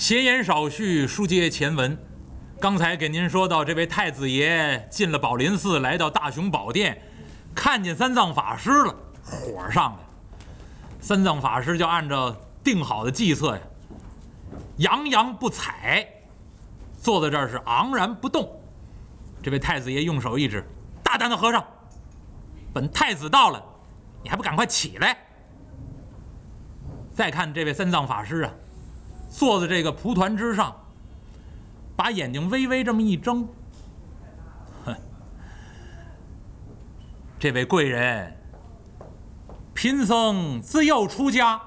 闲言少叙，书接前文。刚才给您说到，这位太子爷进了宝林寺，来到大雄宝殿，看见三藏法师了，火上来了。三藏法师就按照定好的计策呀，洋洋不睬，坐在这儿是昂然不动。这位太子爷用手一指：“大胆的和尚，本太子到了，你还不赶快起来？”再看这位三藏法师啊，坐在这个蒲团之上，把眼睛微微这么一睁，哼，这位贵人，贫僧自幼出家，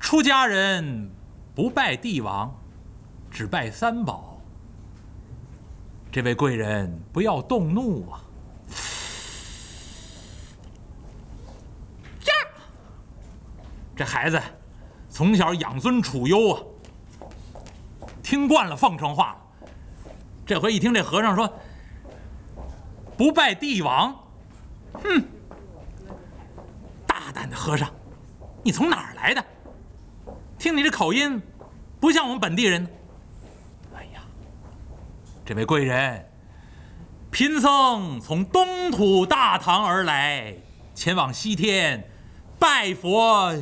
出家人不拜帝王，只拜三宝。这位贵人不要动怒啊！呀，这孩子从小养尊处优啊，听惯了奉承话，这回一听这和尚说不拜帝王，哼，大胆的和尚，你从哪儿来的？听你这口音，不像我们本地人。哎呀这位贵人，贫僧从东土大唐而来，前往西天拜佛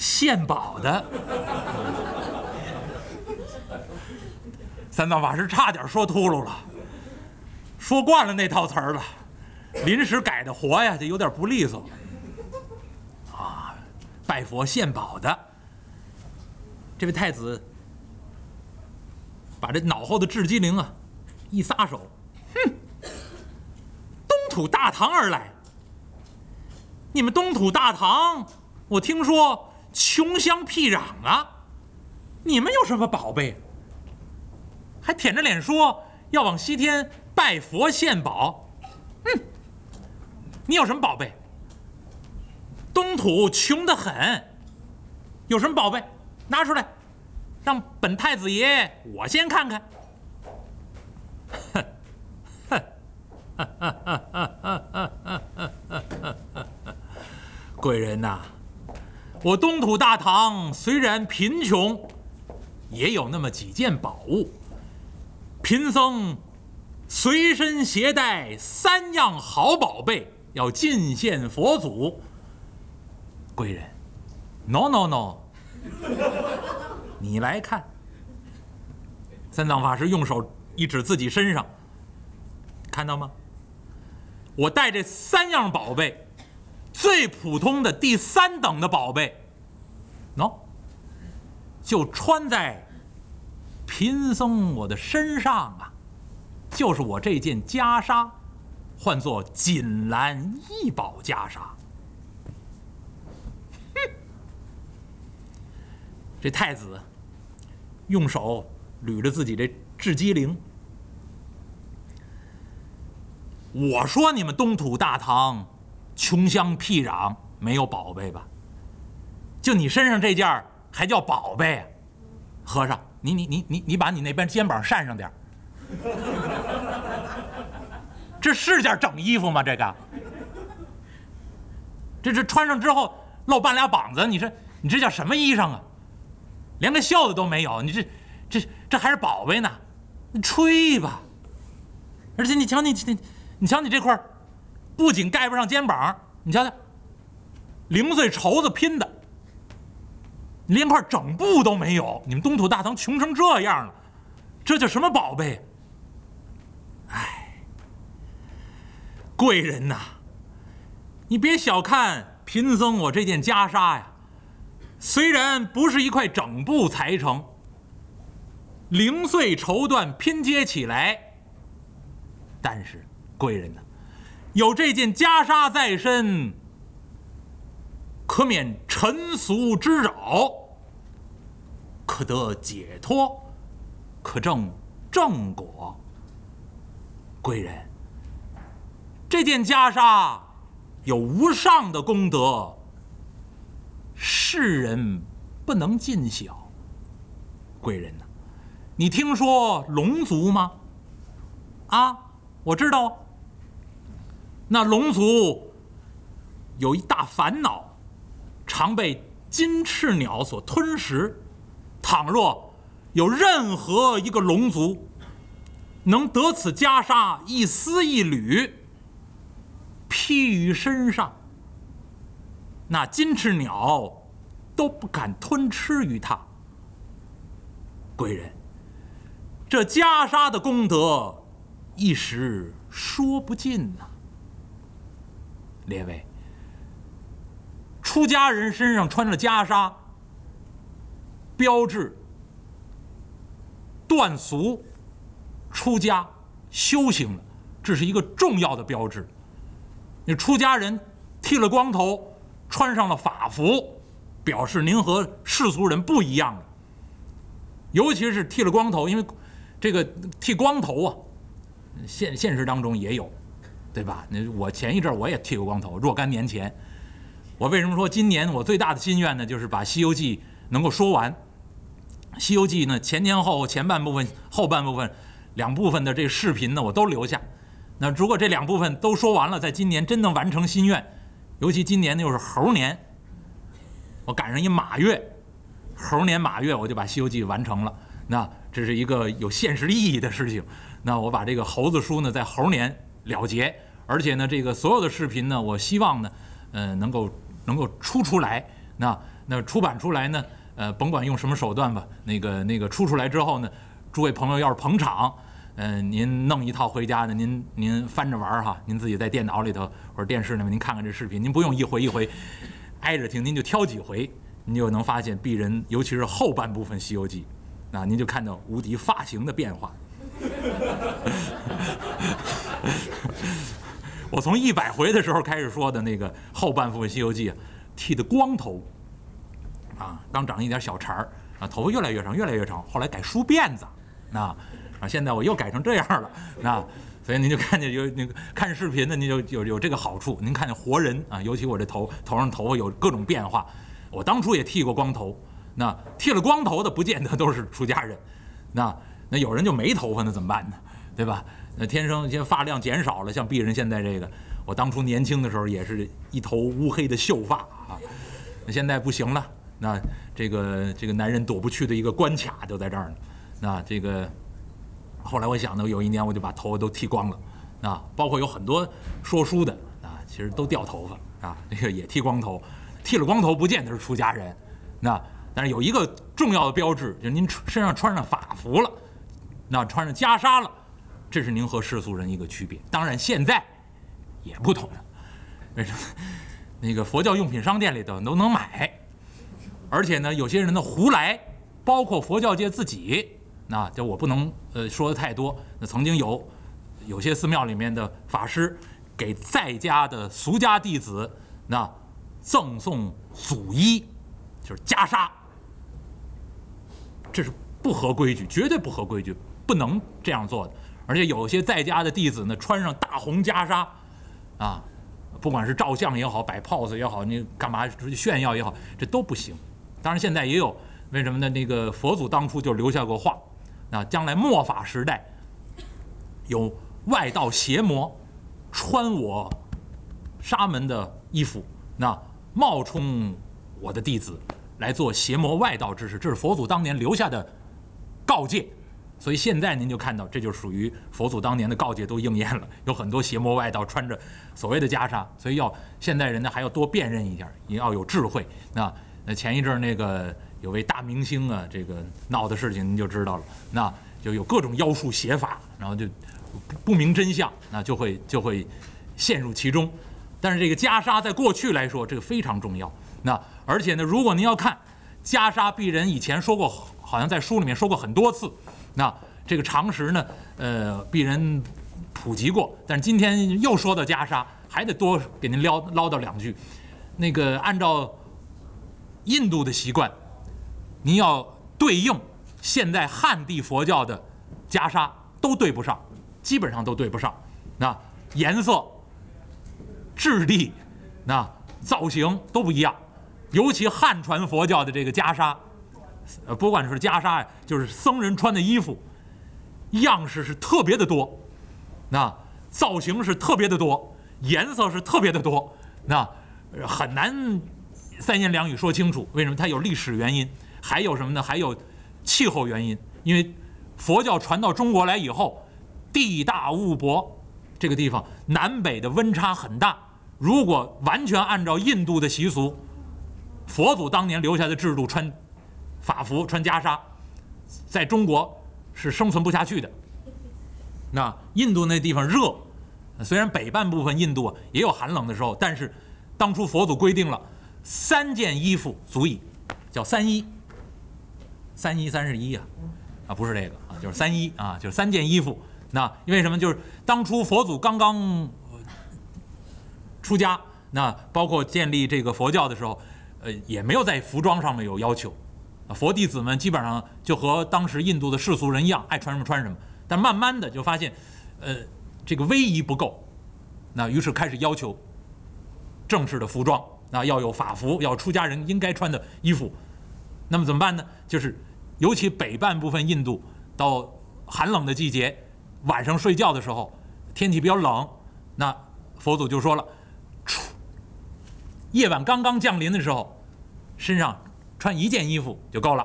献宝的。三藏法师差点说秃噜了，说惯了那套词儿了，临时改的活呀，就有点不利索。啊，拜佛献宝的，这位太子。把这脑后的雉鸡灵啊，一撒手，哼！东土大唐而来，你们东土大唐，我听说穷乡僻壤啊，你们有什么宝贝？还舔着脸说要往西天拜佛献宝，哼！你有什么宝贝？东土穷得很，有什么宝贝？拿出来！让本太子爷我先看看。哼，哼，贵人呐，我东土大唐虽然贫穷，也有那么几件宝物。贫僧随身携带三样好宝贝，要进献佛祖。贵人，no no no。你来看，三藏法师用手一指自己身上，看到吗？我带这三样宝贝，最普通的第三等的宝贝，喏，就穿在贫僧我的身上啊，就是我这件袈裟，唤作锦兰异宝袈裟。哼，这太子。用手捋着自己这雉鸡灵，我说你们东土大唐，穷乡僻壤，没有宝贝吧？就你身上这件还叫宝贝？和尚，你你你你你把你那边肩膀扇上点这是件整衣服吗？这个，这这穿上之后露半俩膀子，你这你这叫什么衣裳啊？连个袖子都没有，你这、这、这还是宝贝呢？吹吧！而且你瞧你、你、你瞧你这块不仅盖不上肩膀，你瞧瞧，零碎绸子拼的，连块整布都没有。你们东土大唐穷成这样了，这叫什么宝贝？哎，贵人呐，你别小看贫僧我这件袈裟呀。虽然不是一块整布裁成，零碎绸缎拼接起来，但是贵人呐，有这件袈裟在身，可免尘俗之扰，可得解脱，可证正果。贵人，这件袈裟有无上的功德。世人不能尽晓。贵人呐，你听说龙族吗？啊，我知道。那龙族有一大烦恼，常被金翅鸟所吞食，倘若有任何一个龙族能得此袈裟一丝一缕披于身上，那金翅鸟都不敢吞吃于他。贵人，这袈裟的功德一时说不尽呐。列位，出家人身上穿着袈裟，标志断俗、出家、修行了，这是一个重要的标志。你出家人剃了光头，穿上了法服，表示您和世俗人不一样了。尤其是剃了光头，因为这个剃光头啊，现现实当中也有。对吧？那我前一阵我也剃过光头，若干年前。我为什么说今年我最大的心愿呢？就是把《西游记》能够说完。《西游记》呢，前前后后前半部分、后半部分两部分的这个视频呢，我都留下。那如果这两部分都说完了，在今年真能完成心愿，尤其今年又是猴年，我赶上一马月，猴年马月，我就把《西游记》完成了。那这是一个有现实意义的事情。那我把这个猴子书呢，在猴年。了结，而且呢，这个所有的视频呢，我希望呢，呃，能够能够出出来，那那出版出来呢，呃，甭管用什么手段吧，那个那个出出来之后呢，诸位朋友要是捧场，嗯，您弄一套回家呢，您您翻着玩哈，您自己在电脑里头或者电视里面您看看这视频，您不用一回一回挨着听，您就挑几回，您就能发现鄙人尤其是后半部分《西游记》，那，您就看到无敌发型的变化。我从一百回的时候开始说的那个后半部分《西游记》，剃的光头，啊，刚长一点小茬儿，啊，头发越来越长，越来越长，后来改梳辫子，啊，啊，现在我又改成这样了，啊，所以您就看见有那个看视频的，您就有有这个好处，您看见活人啊，尤其我这头头上头发有各种变化，我当初也剃过光头，那剃了光头的不见得都是出家人，那那有人就没头发，那怎么办呢？对吧？那天生些发量减少了，像鄙人现在这个，我当初年轻的时候也是一头乌黑的秀发啊，那现在不行了。那这个这个男人躲不去的一个关卡就在这儿呢。那这个后来我想呢，有一年我就把头发都剃光了啊，包括有很多说书的啊，其实都掉头发啊，这个也剃光头，剃了光头不见得是出家人。那但是有一个重要的标志，就是您身上穿上法服了，那穿上袈裟了。这是您和世俗人一个区别，当然现在也不同了。为什么？那个佛教用品商店里头都能买，而且呢，有些人呢胡来，包括佛教界自己，那就我不能呃说的太多。那曾经有有些寺庙里面的法师给在家的俗家弟子那赠送祖衣，就是袈裟，这是不合规矩，绝对不合规矩，不能这样做的。而且有些在家的弟子呢，穿上大红袈裟，啊，不管是照相也好，摆 pose 也好，你干嘛炫耀也好，这都不行。当然现在也有，为什么呢？那个佛祖当初就留下过话，啊，将来末法时代，有外道邪魔穿我沙门的衣服，那冒充我的弟子来做邪魔外道之事，这是佛祖当年留下的告诫。所以现在您就看到，这就属于佛祖当年的告诫都应验了。有很多邪魔外道穿着所谓的袈裟，所以要现代人呢还要多辨认一下，也要有智慧。那 那前一阵那个有位大明星啊，这个闹的事情您就知道了。那就有各种妖术邪法，然后就不明真相，那就会就会陷入其中。但是这个袈裟在过去来说，这个非常重要。那而且呢，如果您要看袈裟鄙人以前说过，好像在书里面说过很多次。那这个常识呢，呃，鄙人普及过，但是今天又说到袈裟，还得多给您唠唠叨两句。那个按照印度的习惯，您要对应现在汉地佛教的袈裟都对不上，基本上都对不上。那颜色、质地、那造型都不一样，尤其汉传佛教的这个袈裟。呃，不管是袈裟呀，就是僧人穿的衣服，样式是特别的多，那造型是特别的多，颜色是特别的多，那很难三言两语说清楚。为什么？它有历史原因，还有什么呢？还有气候原因，因为佛教传到中国来以后，地大物博，这个地方南北的温差很大。如果完全按照印度的习俗，佛祖当年留下的制度，穿法服、穿袈裟，在中国是生存不下去的。那印度那地方热，虽然北半部分印度也有寒冷的时候，但是当初佛祖规定了三件衣服足以，叫三衣。三一三十一啊，啊不是这个啊，就是三一啊，就是三件衣服。那因为什么？就是当初佛祖刚刚。出家，那包括建立这个佛教的时候，呃，也没有在服装上面有要求，佛弟子们基本上就和当时印度的世俗人一样，爱穿什么穿什么。但慢慢的就发现，呃，这个威仪不够，那于是开始要求正式的服装，那要有法服，要出家人应该穿的衣服。那么怎么办呢？就是尤其北半部分印度，到寒冷的季节，晚上睡觉的时候，天气比较冷，那佛祖就说了。出夜晚刚刚降临的时候，身上穿一件衣服就够了。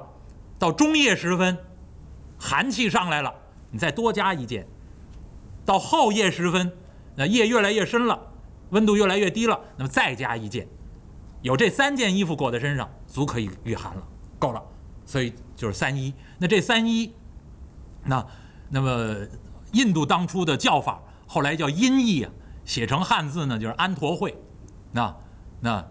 到中夜时分，寒气上来了，你再多加一件。到后夜时分，那夜越来越深了，温度越来越低了，那么再加一件。有这三件衣服裹在身上，足可以御寒了，够了。所以就是三衣。那这三衣，那那么印度当初的叫法，后来叫音译啊，写成汉字呢就是安陀会，那。那，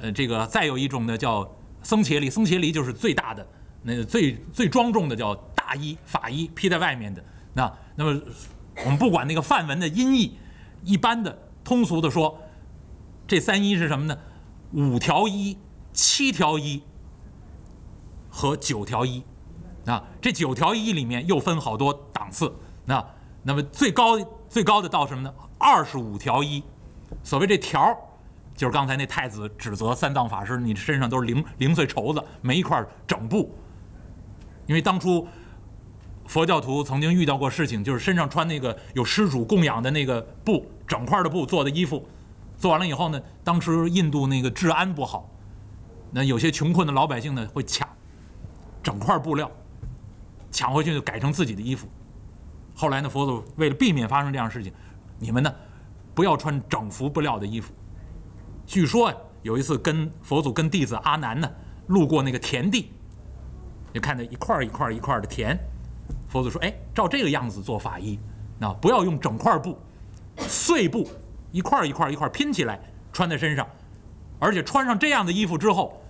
呃，这个再有一种呢，叫僧伽利，僧伽利就是最大的，那个最最庄重的叫大衣法衣披在外面的。那那么我们不管那个梵文的音译，一般的通俗的说，这三衣是什么呢？五条衣、七条衣和九条衣。啊，这九条衣里面又分好多档次。那那么最高最高的到什么呢？二十五条衣。所谓这条。就是刚才那太子指责三藏法师，你身上都是零零碎绸子，没一块整布。因为当初佛教徒曾经遇到过事情，就是身上穿那个有施主供养的那个布，整块的布做的衣服，做完了以后呢，当时印度那个治安不好，那有些穷困的老百姓呢会抢整块布料，抢回去就改成自己的衣服。后来呢，佛祖为了避免发生这样的事情，你们呢不要穿整幅布料的衣服。据说呀有一次跟佛祖跟弟子阿难呢路过那个田地，就看到一块一块一块的田。佛祖说：“哎，照这个样子做法衣，那不要用整块布，碎布一块一块一块拼起来穿在身上，而且穿上这样的衣服之后，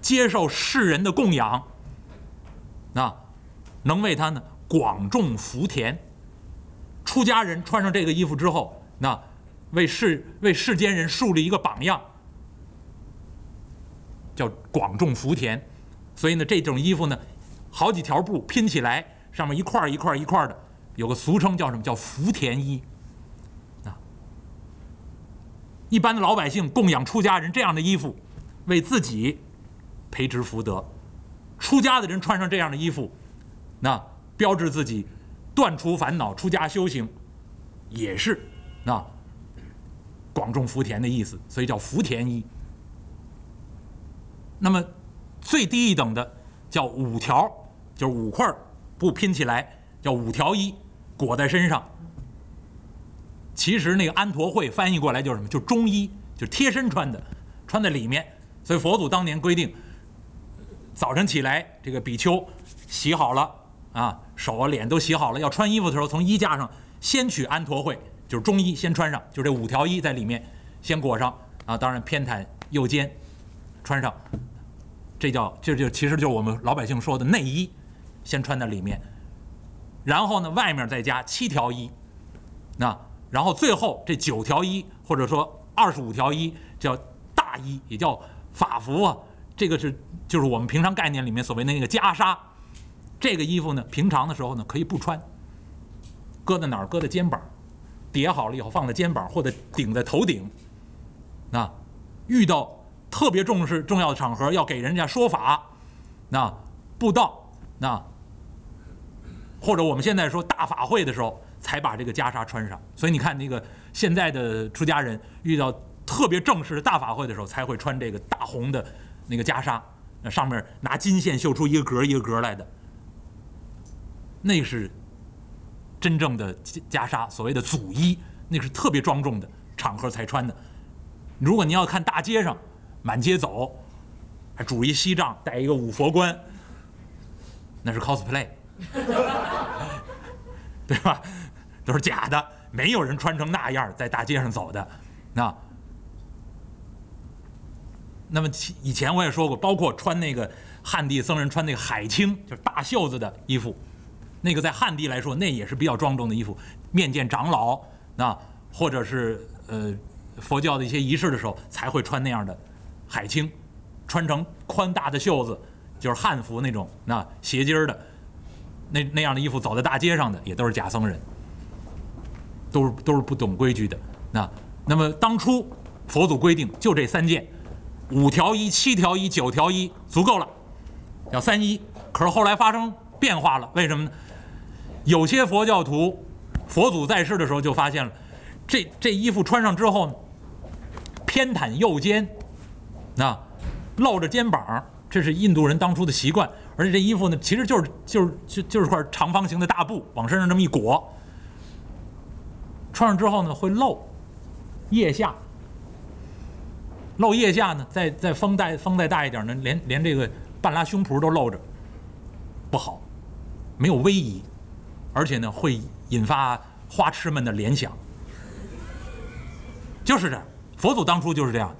接受世人的供养，那能为他呢广种福田。出家人穿上这个衣服之后，那。”为世为世间人树立一个榜样，叫广种福田。所以呢，这种衣服呢，好几条布拼起来，上面一块一块一块的，有个俗称叫什么？叫福田衣。啊，一般的老百姓供养出家人这样的衣服，为自己培植福德；出家的人穿上这样的衣服，那标志自己断除烦恼、出家修行，也是那。广种福田的意思，所以叫福田衣。那么最低一等的叫五条，就是五块布拼起来叫五条衣，裹在身上。其实那个安陀会翻译过来就是什么？就中衣，就贴身穿的，穿在里面。所以佛祖当年规定，早晨起来这个比丘洗好了啊，手啊脸都洗好了，要穿衣服的时候，从衣架上先取安陀会。就是中衣先穿上，就这五条衣在里面先裹上啊，当然偏袒右肩，穿上，这叫这就其实就是我们老百姓说的内衣，先穿在里面，然后呢外面再加七条衣，那然后最后这九条衣或者说二十五条衣叫大衣，也叫法服啊，这个是就是我们平常概念里面所谓的那个袈裟，这个衣服呢平常的时候呢可以不穿，搁在哪儿？搁在肩膀。叠好了以后放在肩膀或者顶在头顶，那遇到特别重视重要的场合要给人家说法，那布道那或者我们现在说大法会的时候才把这个袈裟穿上。所以你看那个现在的出家人遇到特别正式的大法会的时候才会穿这个大红的那个袈裟。那上面拿金线绣出一个格一个格来的，那是真正的袈裟，所谓的祖衣，那是特别庄重的场合才穿的。如果您要看大街上满街走，还拄一锡杖，戴一个五佛冠，那是 cosplay，对吧？都是假的，没有人穿成那样在大街上走的。那，那么以前我也说过，包括穿那个汉地僧人穿那个海青，就是大袖子的衣服，那个在汉地来说，那也是比较庄重的衣服。面见长老，那或者是呃佛教的一些仪式的时候，才会穿那样的海青，穿成宽大的袖子，就是汉服那种那斜襟的，那那样的衣服走在大街上的，也都是假僧人，都是都是不懂规矩的。那那么当初佛祖规定就这三件，五条一、七条一、九条一足够了，叫三一。可是后来发生变化了，为什么呢？有些佛教徒，佛祖在世的时候就发现了，这这衣服穿上之后呢，偏袒右肩，那露着肩膀，这是印度人当初的习惯。而且这衣服呢，其实就是就是就就是块长方形的大布，往身上这么一裹，穿上之后呢会露腋下，露腋下呢，再再风带风再大一点呢，连连这个半拉胸脯都露着，不好，没有威仪。而且呢，会引发花痴们的联想，就是这。佛祖当初就是这样，